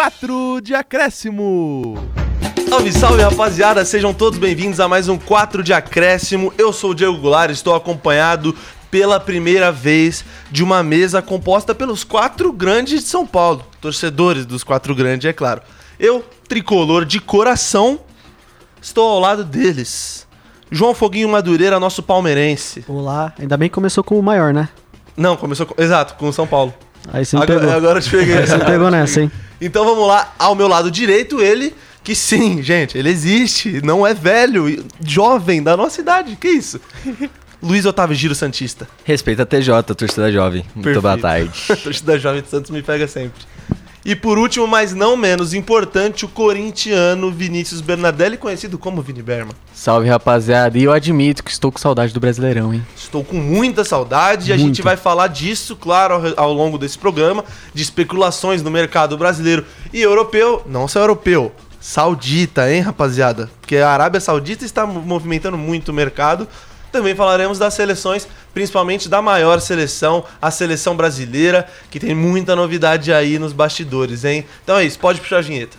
4 de acréscimo. Salve, salve rapaziada, sejam todos bem-vindos a mais um 4 de acréscimo. Eu sou o Diego Goulart, estou acompanhado pela primeira vez de uma mesa composta pelos quatro grandes de São Paulo, torcedores dos quatro grandes, é claro. Eu, tricolor de coração, estou ao lado deles. João Foguinho Madureira, nosso palmeirense. Olá, ainda bem que começou com o maior, né? Não, começou com, exato, com o São Paulo. Aí você me Agora, pegou. agora eu te peguei. Aí você me pegou nessa, hein? Então vamos lá, ao meu lado direito, ele, que sim, gente, ele existe, não é velho, e jovem, da nossa idade, que isso? Luiz Otávio Giro Santista. Respeita a TJ, torcida jovem. Muito Perfeito. boa tarde. Torcida jovem de Santos me pega sempre. E por último, mas não menos importante, o corintiano Vinícius Bernadelli, conhecido como Vini Berman. Salve, rapaziada. E eu admito que estou com saudade do Brasileirão, hein? Estou com muita saudade e a gente vai falar disso, claro, ao, ao longo desse programa, de especulações no mercado brasileiro e europeu, não só europeu, saudita, hein, rapaziada? Porque a Arábia Saudita está mo- movimentando muito o mercado. Também falaremos das seleções, principalmente da maior seleção, a seleção brasileira, que tem muita novidade aí nos bastidores, hein? Então é isso, pode puxar a vinheta.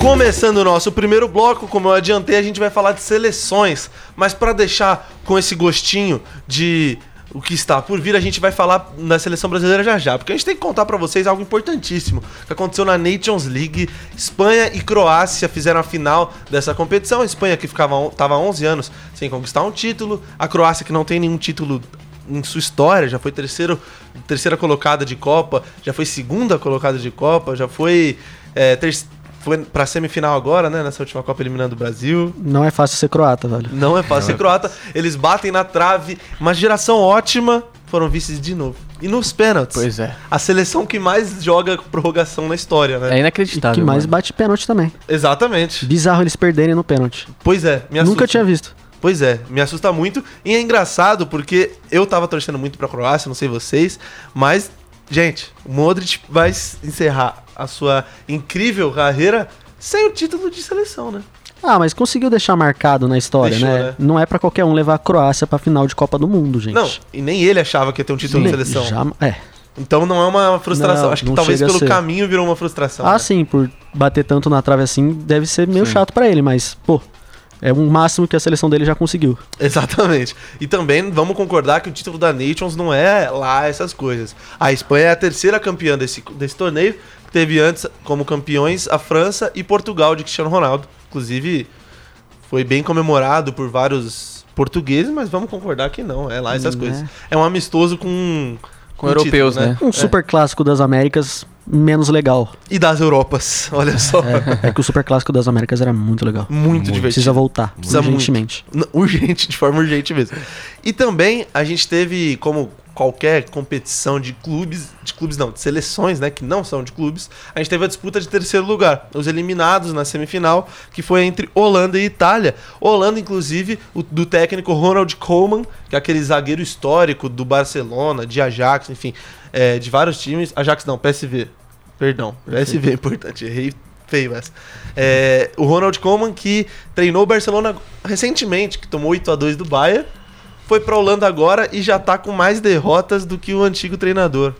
Começando o nosso primeiro bloco, como eu adiantei, a gente vai falar de seleções, mas para deixar com esse gostinho de o que está por vir, a gente vai falar da seleção brasileira já já, porque a gente tem que contar para vocês algo importantíssimo que aconteceu na Nations League. Espanha e Croácia fizeram a final dessa competição. A Espanha que ficava on- tava 11 anos sem conquistar um título, a Croácia que não tem nenhum título em sua história, já foi terceiro, terceira colocada de Copa, já foi segunda colocada de Copa, já foi, é, ter, foi pra semifinal agora, né? Nessa última Copa eliminando o Brasil. Não é fácil ser croata, velho. Não é fácil ser croata. Eles batem na trave. Uma geração ótima. Foram vices de novo. E nos pênaltis. Pois é. A seleção que mais joga prorrogação na história, né? É E inacreditável. que mais mano. bate pênalti também. Exatamente. Bizarro eles perderem no pênalti. Pois é, me assusta. Nunca tinha visto. Pois é, me assusta muito. E é engraçado porque eu tava torcendo muito pra Croácia, não sei vocês, mas, gente, o Modric vai encerrar a sua incrível carreira sem o título de seleção, né? Ah, mas conseguiu deixar marcado na história, Deixou, né? né? Não é pra qualquer um levar a Croácia pra final de Copa do Mundo, gente. Não, e nem ele achava que ia ter um título de seleção. já- é. Então não é uma frustração. Não, Acho que talvez pelo caminho virou uma frustração. Ah, né? sim, por bater tanto na trave assim, deve ser meio chato pra ele, mas, pô, é o máximo que a seleção dele já conseguiu. Exatamente. E também vamos concordar que o título da Nations não é lá essas coisas. A Espanha é a terceira campeã desse, desse torneio. Teve antes como campeões a França e Portugal de Cristiano Ronaldo. Inclusive, foi bem comemorado por vários portugueses, mas vamos concordar que não. É lá essas Né? coisas. É um amistoso com. Com europeus, né? Um É. super clássico das Américas menos legal. E das Europas. Olha só. É que o super clássico das Américas era muito legal. Muito, divertido. Precisa voltar, Precisa muito. urgentemente. N- Urgente, de forma urgente mesmo. E também a gente teve, como qualquer competição de clubes, de clubes não, de seleções, né, que não são de clubes, a gente teve a disputa de terceiro lugar. Os eliminados na semifinal, que foi entre Holanda e Itália. Holanda, inclusive, o, do técnico Ronald Koeman, que é aquele zagueiro histórico do Barcelona, de Ajax, enfim, é, de vários times. Ajax não, PSV. Perdão, PSV é importante, errei feio essa. É, o Ronald Koeman, que treinou o Barcelona recentemente, que tomou 8 a 2 do Bayern, foi pra Holanda agora e já tá com mais derrotas do que o antigo treinador.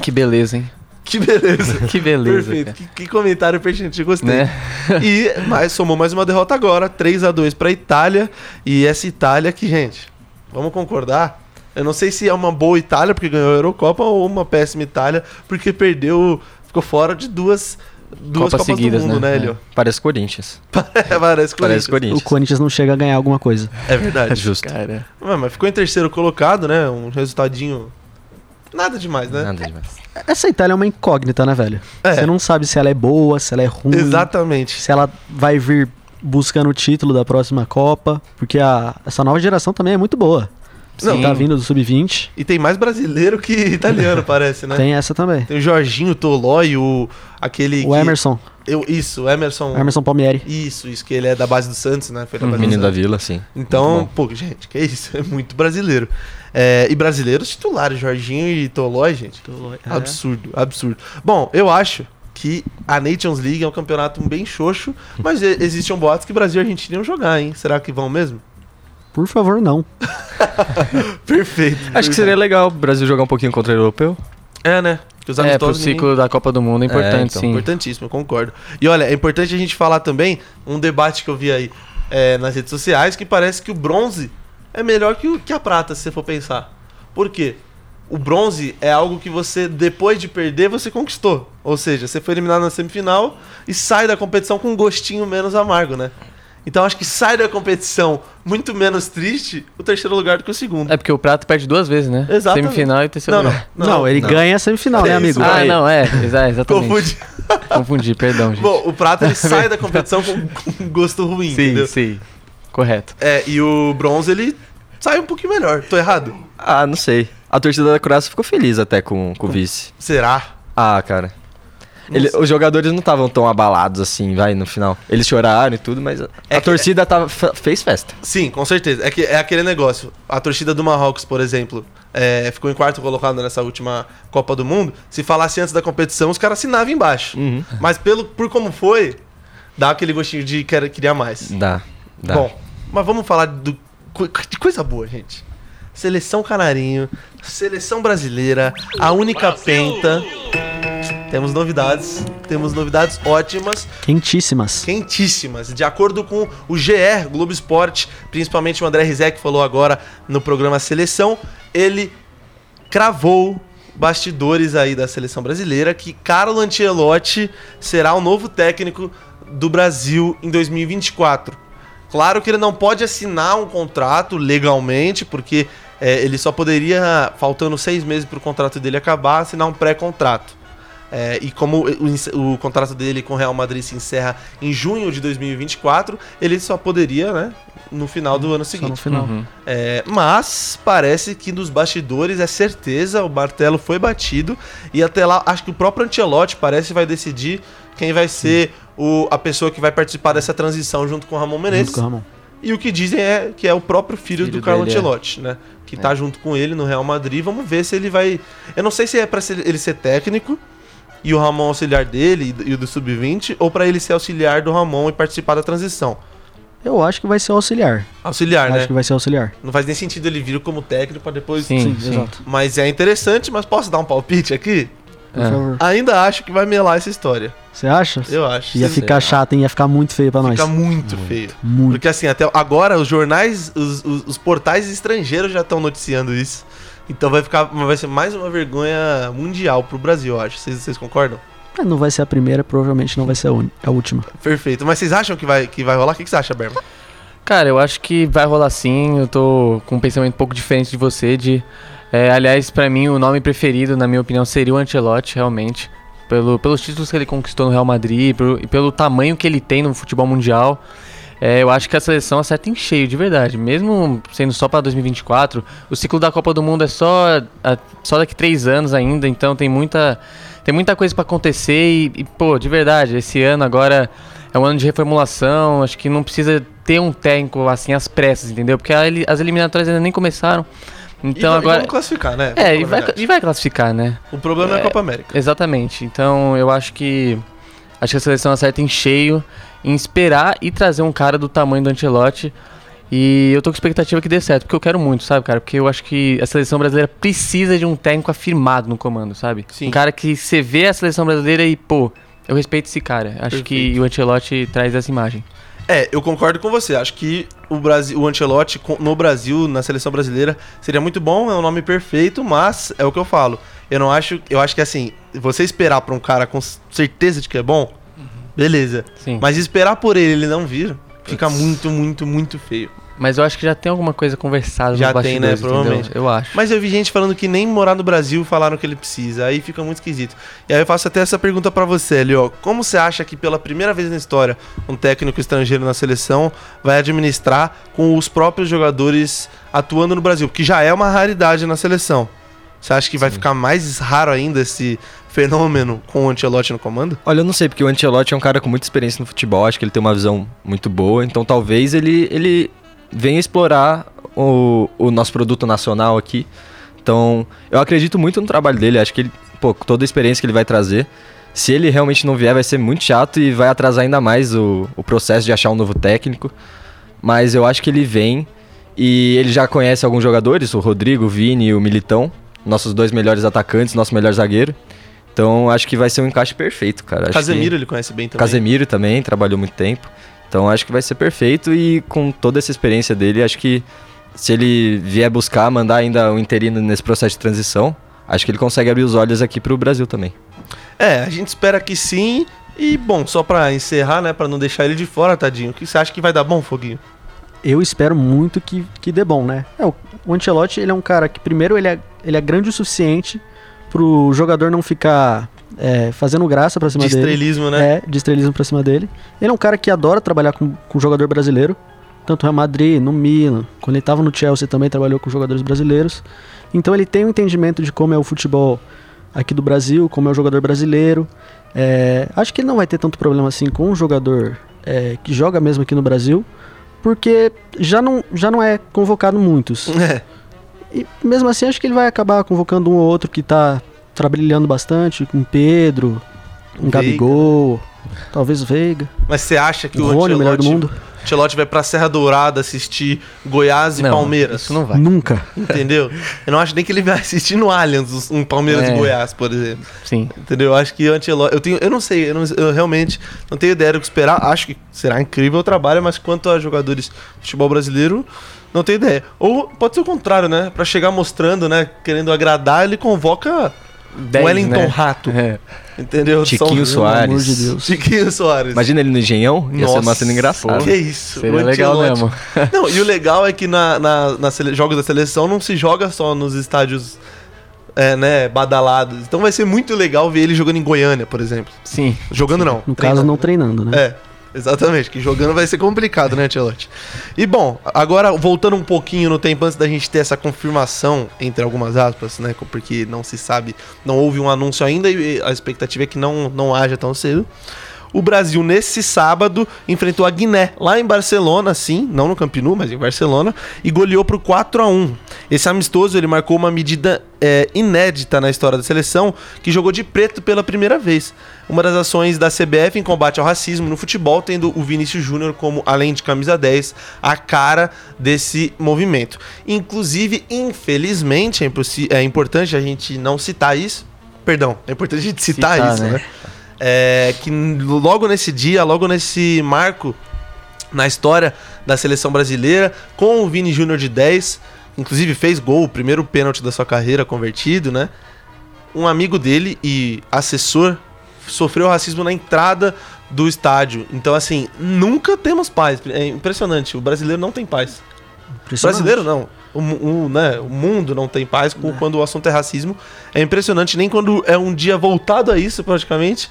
Que beleza, hein? Que beleza. Que beleza. Perfeito. Que, que comentário pertinente, gostei. Né? E mais, somou mais uma derrota agora, 3 a 2 pra Itália. E essa Itália que, gente, vamos concordar. Eu não sei se é uma boa Itália porque ganhou a Eurocopa ou uma péssima Itália porque perdeu, ficou fora de duas, duas Copas Copas seguidas, do Mundo, né, né? Hélio? É. Parece Corinthians. Parece Parece Corinthians. O Corinthians. Corinthians não chega a ganhar alguma coisa. É verdade. Justo. Cara. Mas ficou em terceiro colocado, né? Um resultadinho. Nada demais, né? Nada demais. Essa Itália é uma incógnita, né, velho? É. Você não sabe se ela é boa, se ela é ruim. Exatamente. Se ela vai vir buscando o título da próxima Copa. Porque a, essa nova geração também é muito boa. Não, tá vindo do Sub-20. E tem mais brasileiro que italiano, parece, né? Tem essa também. Tem o Jorginho Tolói, o aquele O que- Emerson. Eu, isso, o Emerson. Emerson Palmieri. Isso, isso que ele é da base do Santos, né? Foi da base do Menino da Santos. Vila, sim. Então, Muito pô, gente, que isso? É muito brasileiro. É, e brasileiros titulares, Jorginho e Tolói, gente. É. Absurdo, absurdo. Bom, eu acho que a Nations League é um campeonato bem xoxo, mas e- existem boatos que Brasil e Argentina iam jogar, hein? Será que vão mesmo? Por favor, não. Perfeito. Acho que seria legal o Brasil jogar um pouquinho contra o europeu. É, né? Os É, pro ninguém- ciclo da Copa do Mundo é importante, então, sim. Importantíssimo, eu concordo. E olha, é importante a gente falar também um debate que eu vi aí é, nas redes sociais que parece que o bronze é melhor que, o- que a prata, se você for pensar. Por quê? O bronze é algo que você, depois de perder, você conquistou. Ou seja, você foi eliminado na semifinal e sai da competição com um gostinho menos amargo, né? Então acho que sai da competição muito menos triste o terceiro lugar do que o segundo. É porque o Prato perde duas vezes, né? Exatamente. Semifinal e terceiro Não, não, lugar. Não, ele não. ganha a semifinal, É né, amigo? Ah, não, é, exa- exatamente. Confundi. Confundi, perdão, gente. Bom, o Prata ele sai da competição com, com gosto ruim, sim, entendeu? sim. Correto. É, e o bronze ele sai um pouquinho melhor. Tô errado? Ah, não sei. A torcida da Croácia ficou feliz até com, com o vice. Será? Ah, cara. Ele- os jogadores não estavam tão abalados assim, vai, no final. Eles choraram e tudo, mas a, É a que- torcida tava, fe- fez festa. Sim, com certeza. É que é aquele negócio. A torcida do Marrocos, por exemplo, é, ficou em quarto colocado nessa última Copa do Mundo. Se falasse antes da competição, os caras assinavam embaixo. Uhum. Mas pelo, por como foi, dá aquele gostinho de quer, queria mais. Dá, dá. Bom, mas vamos falar do, de coisa boa, gente. Seleção Canarinho, seleção brasileira, a única penta. Temos novidades, temos novidades ótimas, Quentíssimas. quentíssimas. De acordo com o GR, Globo Esporte, principalmente o André Rizek falou agora no programa Seleção, ele cravou bastidores aí da seleção brasileira que Carlo Ancelotti será o novo técnico do Brasil em 2024. Claro que ele não pode assinar um contrato legalmente, porque é, ele só poderia, faltando seis meses para o contrato dele acabar, assinar um pré-contrato. É, e como o, o contrato dele com o Real Madrid se encerra em junho de 2024, ele só poderia, né, no final do ano Só no seguinte. final. Uhum. É, mas parece que nos bastidores é certeza, o martelo foi batido e até lá acho que o próprio Ancelotti parece vai decidir quem vai ser o, a pessoa que vai participar dessa transição junto com o Ramon Menezes. Junto com o Ramon. E o que dizem é que é o próprio filho, Filho do Carlo é. Ancelotti, né? Que tá junto com ele no Real Madrid. Vamos ver se ele vai. Eu não sei se é pra ser- ele ser técnico e o Ramon auxiliar dele e do- e o do Sub-20, ou pra ele ser auxiliar do Ramon e participar da transição. Eu acho que vai ser auxiliar. Auxiliar, acho né? que vai ser auxiliar. Não faz nem sentido ele vir como técnico pra depois. Sim, Sim, exato. Mas é interessante, mas posso dar um palpite aqui? Por É. favor. Ainda acho que vai melar essa história. Você acha? Eu acho. Ia ficar chato, hein? Ia ficar muito feio pra nós. Fica muito feio. Muito. Porque assim, até agora os jornais, os, os- os portais estrangeiros já estão noticiando isso. Então vai ficar, vai ser mais uma vergonha mundial pro Brasil, eu acho. Vocês, vocês concordam? Mas Não vai ser a primeira, provavelmente não vai ser a, uni- a última. Perfeito. Mas vocês acham que vai, que vai rolar? O que, que você acha, Berma? Cara, eu acho que vai rolar sim. Eu tô com um pensamento um pouco diferente de você. De, é, aliás, pra mim, o nome preferido, na minha opinião, seria o Ancelotti, realmente. Pelo, pelos títulos que ele conquistou no Real Madrid pelo- e pelo tamanho que ele tem no futebol mundial. É, eu acho que a seleção acerta em cheio, de verdade. Mesmo sendo só pra 2024, o ciclo da Copa do Mundo é só, a- só daqui três anos ainda, então tem muita, tem muita coisa pra acontecer. E, e, pô, de verdade, esse ano agora é um ano de reformulação. Acho que não precisa ter um técnico assim às pressas, entendeu? Porque a as eliminatórias ainda nem começaram. Então e, agora. vamos classificar, né? É, e vai, e vai classificar, né? O problema é, a é- Copa América. Exatamente. Então eu acho que acho que a seleção acerta em cheio em esperar e trazer um cara do tamanho do Ancelotti. E eu tô com expectativa que dê certo, porque eu quero muito, sabe, cara? Porque eu acho que a seleção brasileira precisa de um técnico afirmado no comando, sabe? Sim. Um cara que você vê a seleção brasileira e, pô, eu respeito esse cara. Acho que Perfeito. o Ancelotti traz essa imagem. É, eu concordo com você. Acho que o, Brasil, o Ancelotti no Brasil, na seleção brasileira, seria muito bom, é um nome perfeito, mas é o que eu falo. Eu não acho. Eu acho que assim, você esperar pra um cara com certeza de que é bom, beleza. Sim. Mas esperar por ele ele não vir, fica muito, muito, muito feio. Mas eu acho que já tem alguma coisa conversada Já nos tem, né? bastidores, entendeu? Provavelmente. Eu acho. Mas eu vi gente falando que nem morar no Brasil falaram que ele precisa. Aí fica muito esquisito. E aí eu faço até essa pergunta pra você, Elio. Como você acha que pela primeira vez na história um técnico estrangeiro na seleção vai administrar com os próprios jogadores atuando no Brasil? Porque já é uma raridade na seleção. Você acha que vai ficar mais raro ainda esse fenômeno com o Ancelotti no comando? Olha, eu não sei, porque o Ancelotti é um cara com muita experiência no futebol, acho que ele tem uma visão muito boa, então talvez ele, ele venha explorar o, o nosso produto nacional aqui. Então, eu acredito muito no trabalho dele, acho que ele, pô, toda a experiência que ele vai trazer, se ele realmente não vier, vai ser muito chato e vai atrasar ainda mais o, o processo de achar um novo técnico. Mas eu acho que ele vem E ele já conhece alguns jogadores, o Rodrigo, o Vini e o Militão, nossos dois melhores atacantes, nosso melhor zagueiro. Então acho que vai ser um encaixe perfeito, cara. Acho Casemiro que... ele conhece bem também. Casemiro também, trabalhou muito tempo. Então acho que vai ser perfeito e com toda essa experiência dele, acho que se ele vier buscar, mandar ainda um interino nesse processo de transição, acho que ele consegue abrir os olhos aqui pro Brasil também. É, a gente espera que sim. E, bom, só pra encerrar, né, pra não deixar ele de fora, tadinho, o que você acha que vai dar bom, Foguinho? Eu espero muito que, que dê bom, né? É, o, o Ancelotti, ele é um cara que, primeiro, ele é, ele é grande o suficiente pro jogador não ficar é, fazendo graça pra cima De dele. estrelismo, né? É, de estrelismo pra cima dele. Ele é um cara que adora trabalhar com, com jogador brasileiro. Tanto no Real Madrid, no Milan. Quando ele tava no Chelsea também trabalhou com jogadores brasileiros. Então ele tem um entendimento de como é o futebol aqui do Brasil, como é o jogador brasileiro. É, acho que ele não vai ter tanto problema assim com um jogador é, que joga mesmo aqui no Brasil, porque já não, já não é convocado muitos. É. E mesmo assim, acho que ele vai acabar convocando um ou outro que tá trabalhando bastante, com Pedro, um Veiga. Gabigol, talvez o Veiga, Mas você acha que o o Rony, o melhor do mundo. Ancelotti vai pra Serra Dourada assistir Goiás e Não, Palmeiras? Isso não vai. Nunca. Entendeu? Eu não acho nem que ele vai assistir no Allianz um Palmeiras É. e Goiás, por exemplo. Sim. Entendeu? Eu acho que o Ancelotti. Eu, tenho, eu não sei, eu, não- eu realmente não tenho ideia do que esperar. Acho que será incrível o trabalho, mas quanto a jogadores de futebol brasileiro, não tenho ideia. Ou pode ser o contrário, né? Pra chegar mostrando, né? Querendo agradar, ele convoca Dez, Wellington né? Rato. É. Entendeu? Tiquinho São- Soares. Pelo amor de Deus. Tiquinho Soares. Imagina ele no Engenhão, ia ser uma Nossa, cena engraçada. Que isso? Seria o legal mesmo. Não, e o legal é que na, na, na sele- jogos da seleção não se joga só nos estádios é, né, badalados. Então vai ser muito legal ver ele jogando em Goiânia, por exemplo. Sim. Jogando não. No caso, não treinando, né? É, exatamente. Que jogando vai ser complicado, né, Ancelotti? E bom, agora voltando um pouquinho no tempo antes da gente ter essa confirmação, entre algumas aspas, né? Porque não se sabe, não houve um anúncio ainda e a expectativa é que não, não haja tão cedo. O Brasil, nesse sábado, enfrentou a Guiné, lá em Barcelona, sim, não no Camp Nou, mas em Barcelona, e goleou pro 4 a 1 Esse amistoso, ele marcou uma medida é, inédita na história da seleção, que jogou de preto pela primeira vez. Uma das ações da CBF em combate ao racismo no futebol, tendo o Vinícius Júnior como, além de camisa 10, a cara desse movimento. Inclusive, infelizmente, é, é importante a gente não citar isso. Perdão, é importante a gente citar, Citar, isso, né? né? É, que logo nesse dia, logo nesse marco na história da seleção brasileira, com o Vini Júnior de 10, inclusive fez gol, o primeiro pênalti da sua carreira convertido, né? Um amigo dele e assessor sofreu racismo na entrada do estádio. Então, assim, nunca temos paz. É impressionante. O brasileiro não tem paz. Brasileiro não. O, o, né, o mundo não tem paz com- quando o assunto é racismo. É impressionante, nem quando é um dia voltado a isso, praticamente,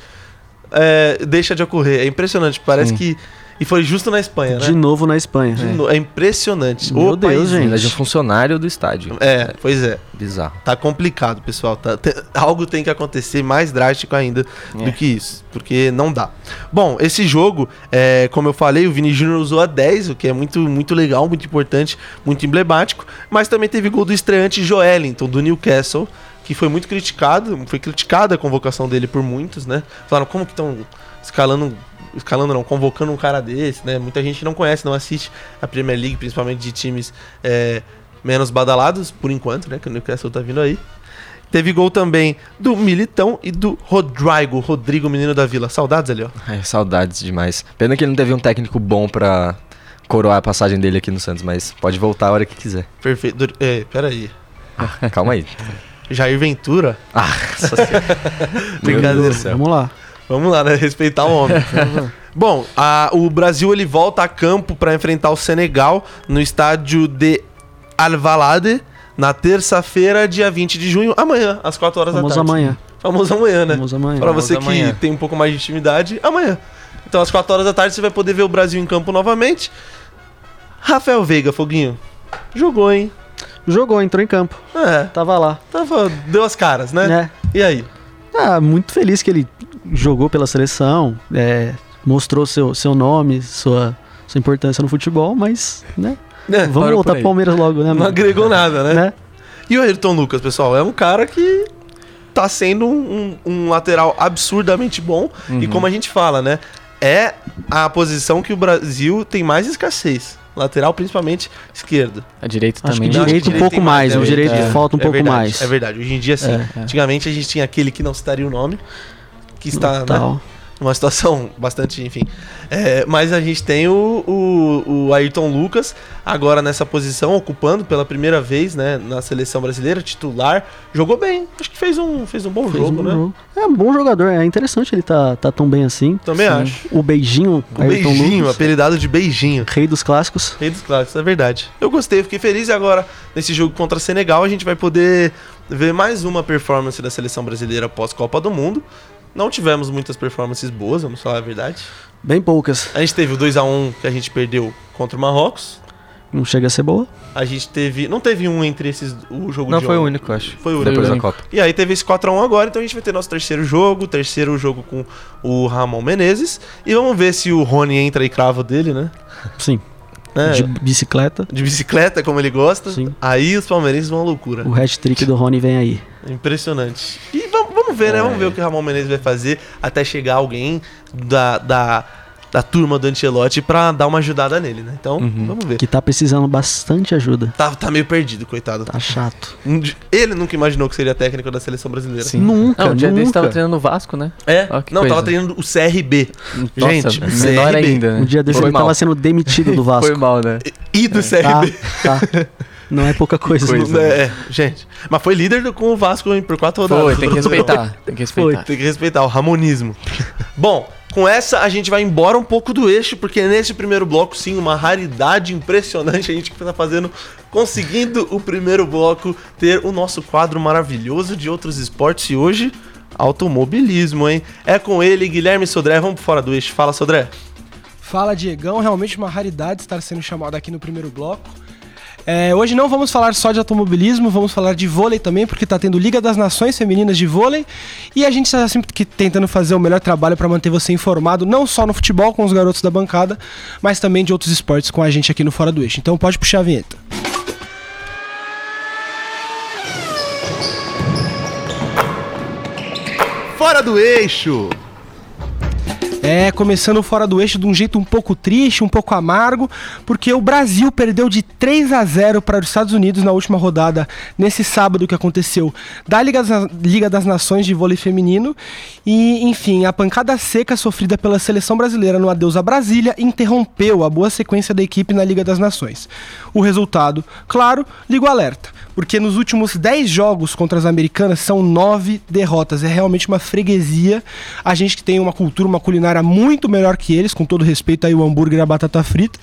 é, deixa de ocorrer. É impressionante. Parece Sim. que. E foi justo na Espanha, De né? novo na Espanha. De no- É impressionante. Meu O Deus, país- gente. Ainda de um funcionário do estádio. É, pois é. Bizarro. Tá complicado, pessoal. Tá- te- algo tem que acontecer mais drástico ainda do É. que isso. Porque não dá. Bom, esse jogo, é, como eu falei, o Vini Júnior usou a 10, o que é muito, muito legal, muito importante, muito emblemático. Mas também teve gol do estreante Joelinton, do Newcastle, que foi muito criticado. Foi criticada a convocação dele por muitos, né? Falaram como que estão escalando. Escalando não, convocando um cara desse, né? Muita gente não conhece, não assiste a Premier League, principalmente de times é, menos badalados, por enquanto, né? Que o Newcastle tá vindo aí. Teve gol também do Militão e do Rodrigo, Rodrigo, menino da Vila. Saudades ali, ó. Ai, saudades demais. Pena que ele não teve um técnico bom pra coroar a passagem dele aqui no Santos, mas pode voltar a hora que quiser. Perfeito. É, peraí. Calma aí. Jair Ventura? Ah. Brincadeira. Vamos lá. Vamos lá, né? Respeitar o homem. Bom, a- o Brasil ele volta a campo para enfrentar o Senegal no estádio de Alvalade na terça-feira, dia 20 de junho, amanhã, às 4 horas Vamos da tarde. amanhã. Famoso amanhã, né? Vamos amanhã. Pra Vamos você que amanhã. tem um pouco mais de intimidade, amanhã. Então, às 4 horas da tarde, você vai poder ver o Brasil em campo novamente. Rafael Veiga, Foguinho. Jogou, hein? Jogou, entrou em campo. É, Tava lá. tava, deu as caras, né? É. E aí? Ah, muito feliz que ele jogou pela seleção, é, mostrou seu, seu nome, sua, sua importância no futebol, mas, né? É, Vamos voltar pro. Palmeiras logo, né? não mano? agregou nada, né? Né? E o Ayrton Lucas, pessoal, é um cara que tá sendo um, um- um lateral absurdamente bom. E como a gente fala, né? é a posição que o Brasil tem mais escassez. Lateral, principalmente esquerdo. A direita Acho também. que direito um pouco mais, né? o direito É, falta um é pouco verdade, mais. É verdade. Hoje em dia, sim. É, é. Antigamente a gente tinha aquele que não citaria o nome, que está né, Numa situação bastante, enfim. É, mas a gente tem o, o, o Ayrton Lucas agora nessa posição, ocupando pela primeira vez, né, na seleção brasileira, titular. Jogou bem. Acho que fez um, fez um bom Fez jogo, um né? jogo. É um bom jogador, é interessante ele tá, tá tão bem assim. Também acho. O beijinho, O Ayrton beijinho, Lucas, apelidado de beijinho. rei dos clássicos. Rei dos clássicos, é verdade. Eu gostei, fiquei feliz e agora, nesse jogo contra Senegal, a gente vai poder ver mais uma performance da seleção brasileira pós-Copa do Mundo. Não tivemos muitas performances boas, vamos falar a verdade. Bem poucas. A gente teve o 2x1 que a gente perdeu contra o Marrocos. Não chega a ser boa. A gente teve. Não teve um entre esses. O jogo Não de foi o único, acho. Foi o único. Depois da. Copa. E aí teve esse 4x1 agora, então a gente vai ter nosso terceiro jogo, terceiro jogo com o Ramon Menezes. E vamos ver se o Rony entra e cravo dele, né? Sim. Né? De De... bicicleta. bicicleta, como ele gosta. Sim. Aí os palmeirenses vão à loucura. O hat-trick do Rony vem aí. Impressionante. E vamos, vamos ver, né? Vamos ver o que o Ramon Menezes vai fazer até chegar alguém da, da, da turma do Ancelotti pra dar uma ajudada nele, né? Então, Uhum. vamos ver. Que tá precisando bastante ajuda. Tá, tá meio perdido, coitado. Tá chato. Ele nunca imaginou que seria técnico da seleção brasileira. Sim. Nunca, Não, o dia desse nunca. tava treinando no Vasco, né? É? Não, coisa. tava treinando o CRB. Nossa, Gente, menor CRB. ainda, né? Um dia desse Foi ele mal. tava sendo demitido do Vasco. Foi mal, né? E do Tá, CRB. tá. Não é pouca coisa. Coisa. não. É, gente. Mas foi líder do- com o Vasco hein, por quatro rodadas. Foi, tem que respeitar. Tem que respeitar. Tem que respeitar o ramonismo. Bom, com essa a gente vai embora um pouco do eixo, porque nesse primeiro bloco, sim, uma raridade impressionante. A gente tá fazendo, conseguindo o primeiro bloco ter o nosso quadro maravilhoso de outros esportes. E hoje, automobilismo, hein? É com ele, Guilherme Sodré. Vamos pro fora do eixo. Fala, Sodré. Fala, Diegão. Realmente uma raridade estar sendo chamado aqui no primeiro bloco. É, hoje não vamos falar só de automobilismo, vamos falar de vôlei também, porque está tendo Liga das Nações Femininas de Vôlei. E a gente está sempre tentando fazer o melhor trabalho para manter você informado, não só no futebol com os garotos da bancada, mas também de outros esportes com a gente aqui no Fora do Eixo. Então pode puxar a vinheta. Fora do eixo! É, começando fora do eixo de um jeito um pouco triste, um pouco amargo, porque o Brasil perdeu de 3 a 0 para os Estados Unidos na última rodada, nesse sábado que aconteceu, da Liga das, Liga das Nações de Vôlei Feminino. E, enfim, a pancada seca sofrida pela seleção brasileira no adeus a Brasília interrompeu a boa sequência da equipe na Liga das Nações. O resultado, claro, liga o alerta, porque nos últimos 10 jogos contra as americanas são 9 derrotas. É realmente uma freguesia. A gente que tem uma cultura, uma culinária muito melhor que eles, com todo respeito aí o hambúrguer e a batata frita,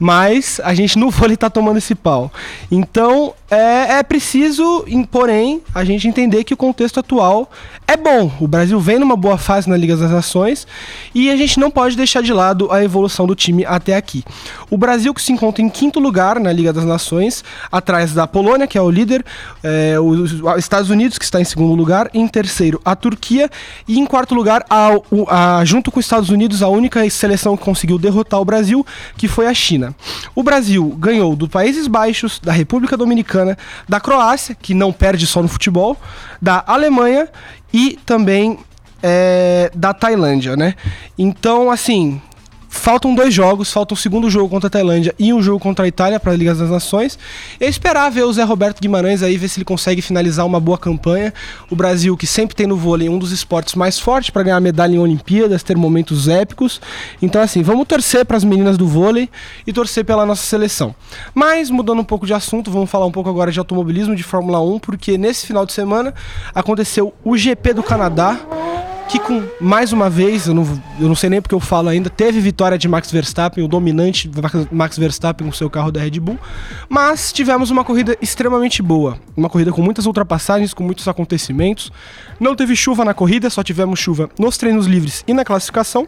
mas a gente no vôlei tá tomando esse pau. Então é, é preciso, porém, a gente entender que o contexto atual é bom. O Brasil vem numa boa fase na Liga das Nações e a gente não pode deixar de lado a evolução do time até aqui. O Brasil que se encontra em quinto lugar na Liga das Nações, atrás da Polônia, que é o líder, é, os os Estados Unidos, que está em segundo lugar, em terceiro a Turquia e em quarto lugar, a, a- junto com os Estados Unidos, a única seleção que conseguiu derrotar o Brasil, que foi a China. O Brasil ganhou do Países Baixos, da República Dominicana, da Croácia, que não perde só no futebol, da Alemanha e também é, da Tailândia, né? Então, assim, faltam dois jogos, falta o segundo jogo contra a Tailândia e um jogo contra a Itália para a Liga das Nações. Eu esperar ver o Zé Roberto Guimarães aí, ver se ele consegue finalizar uma boa campanha. O Brasil, que sempre tem no vôlei um dos esportes mais fortes para ganhar medalha em Olimpíadas, ter momentos épicos. Então, assim, vamos torcer para as meninas do vôlei e torcer pela nossa seleção. Mas, mudando um pouco de assunto, vamos falar um pouco agora de automobilismo, de Fórmula 1, porque nesse final de semana aconteceu o GP do Canadá que com mais uma vez, eu não, eu não sei nem porque eu falo ainda, teve vitória de Max Verstappen, o dominante Max Verstappen com seu carro da Red Bull, mas tivemos uma corrida extremamente boa, uma corrida com muitas ultrapassagens, com muitos acontecimentos. Não teve chuva na corrida, só tivemos chuva nos treinos livres e na classificação.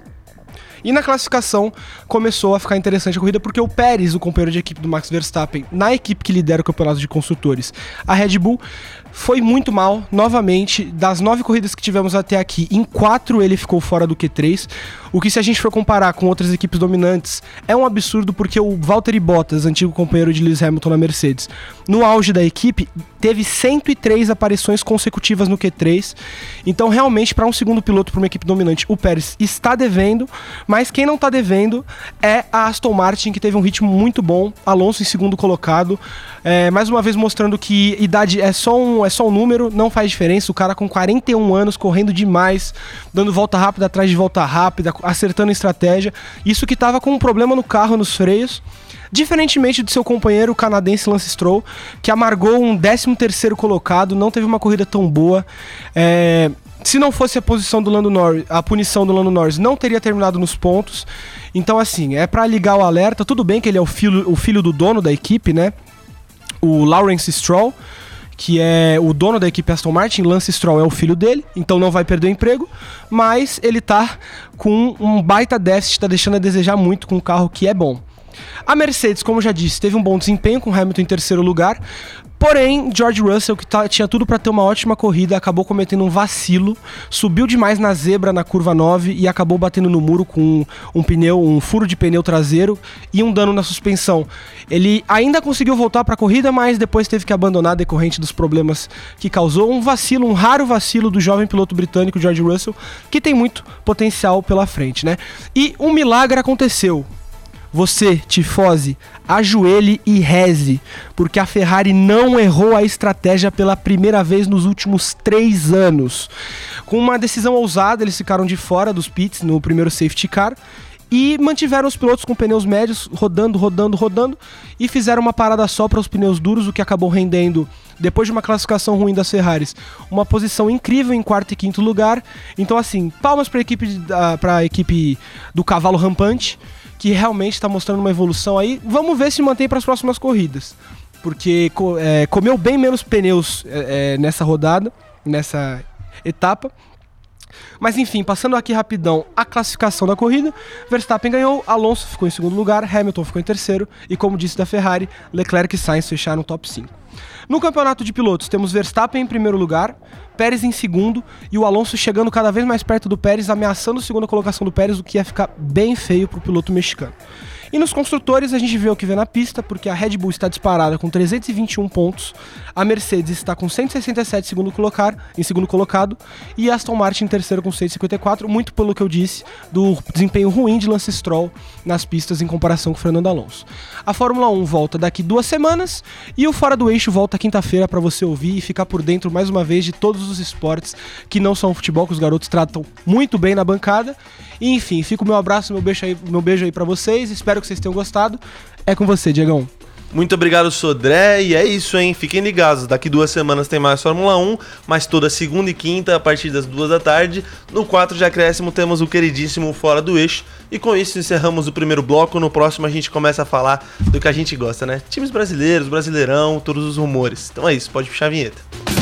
E na classificação começou a ficar interessante a corrida porque o Pérez, o companheiro de equipe do Max Verstappen, na equipe que lidera o campeonato de construtores, a Red Bull, foi muito mal, novamente. Das nove corridas que tivemos até aqui, em quatro ele ficou fora do Q3. O que, se a gente for comparar com outras equipes dominantes, é um absurdo porque o Valtteri Bottas, antigo companheiro de Lewis Hamilton na Mercedes, no auge da equipe, teve 103 aparições consecutivas no Q3. Então, realmente, para um segundo piloto, para uma equipe dominante, o Pérez está devendo, Mas quem não tá devendo é a Aston Martin, que teve um ritmo muito bom. Alonso em segundo colocado. É, mais uma vez mostrando que idade é só, um, é só um número, não faz diferença. O cara com 41 anos, correndo demais, dando volta rápida atrás de volta rápida, acertando estratégia. Isso que tava com um problema no carro, nos freios. Diferentemente do seu companheiro canadense Lance Stroll, que amargou um 13º colocado, não teve uma corrida tão boa. É, se não fosse a posição do Lando Norris, a punição do Lando Norris não teria terminado nos pontos. Então assim, é para ligar o alerta. Tudo bem que ele é o filho, o filho do dono da equipe, né? O Lawrence Stroll, que é o dono da equipe Aston Martin, Lance Stroll é o filho dele, então não vai perder o emprego, mas ele tá com um baita déficit, tá deixando a desejar muito com um carro que é bom. A Mercedes, como já disse, teve um bom desempenho com Hamilton em terceiro lugar. Porém, George Russell, que tá, tinha tudo para ter uma ótima corrida, acabou cometendo um vacilo, subiu demais na zebra na curva 9 e acabou batendo no muro com um pneu, um furo de pneu traseiro e um dano na suspensão. Ele ainda conseguiu voltar para a corrida, mas depois teve que abandonar decorrente dos problemas que causou. Um vacilo, um raro vacilo do jovem piloto britânico George Russell, que tem muito potencial pela frente, né? E um milagre aconteceu. Você, tifose, ajoelhe e reze, porque a Ferrari não errou a estratégia pela primeira vez nos últimos três anos. Com uma decisão ousada, eles ficaram de fora dos pits no primeiro safety car e mantiveram os pilotos com pneus médios rodando, rodando, rodando e fizeram uma parada só para os pneus duros, o que acabou rendendo, depois de uma classificação ruim das Ferraris, uma posição incrível em quarto e quinto lugar. Então, assim, palmas para a equipe, pra equipe do cavalo rampante que realmente está mostrando uma evolução aí. Vamos ver se mantém para as próximas corridas. Porque é, comeu bem menos pneus é, é, nessa rodada, nessa etapa. Mas enfim, passando aqui rapidão a classificação da corrida, Verstappen ganhou, Alonso ficou em segundo lugar, Hamilton ficou em terceiro e como disse da Ferrari, Leclerc e Sainz fecharam no top 5. No campeonato de pilotos, temos Verstappen em primeiro lugar, Pérez em segundo e o Alonso chegando cada vez mais perto do Pérez, ameaçando a segunda colocação do Pérez, o que ia ficar bem feio para o piloto mexicano. E nos construtores a gente vê o que vê na pista, porque a Red Bull está disparada com 321 pontos, a Mercedes está com 167 segundo colocar, em segundo colocado e a Aston Martin em terceiro com 154, muito pelo que eu disse do desempenho ruim de Lance Stroll nas pistas em comparação com Fernando Alonso. A Fórmula 1 volta daqui duas semanas e o Fora do Eixo volta quinta-feira para você ouvir e ficar por dentro mais uma vez de todos os esportes que não são futebol, que os garotos tratam muito bem na bancada. E, enfim, fica o meu abraço, meu beijo aí, meu beijo aí para vocês. Espero que vocês tenham gostado. É com você, Diegão. Muito obrigado, Sodré. E é isso, hein? Fiquem ligados. Daqui duas semanas tem mais Fórmula 1, mas toda segunda e quinta, a partir das duas da tarde. No 4 de acréscimo, temos o queridíssimo Fora do Eixo. E com isso encerramos o primeiro bloco. No próximo a gente começa a falar do que a gente gosta, né? Times brasileiros, brasileirão, todos os rumores. Então é isso, pode puxar a vinheta.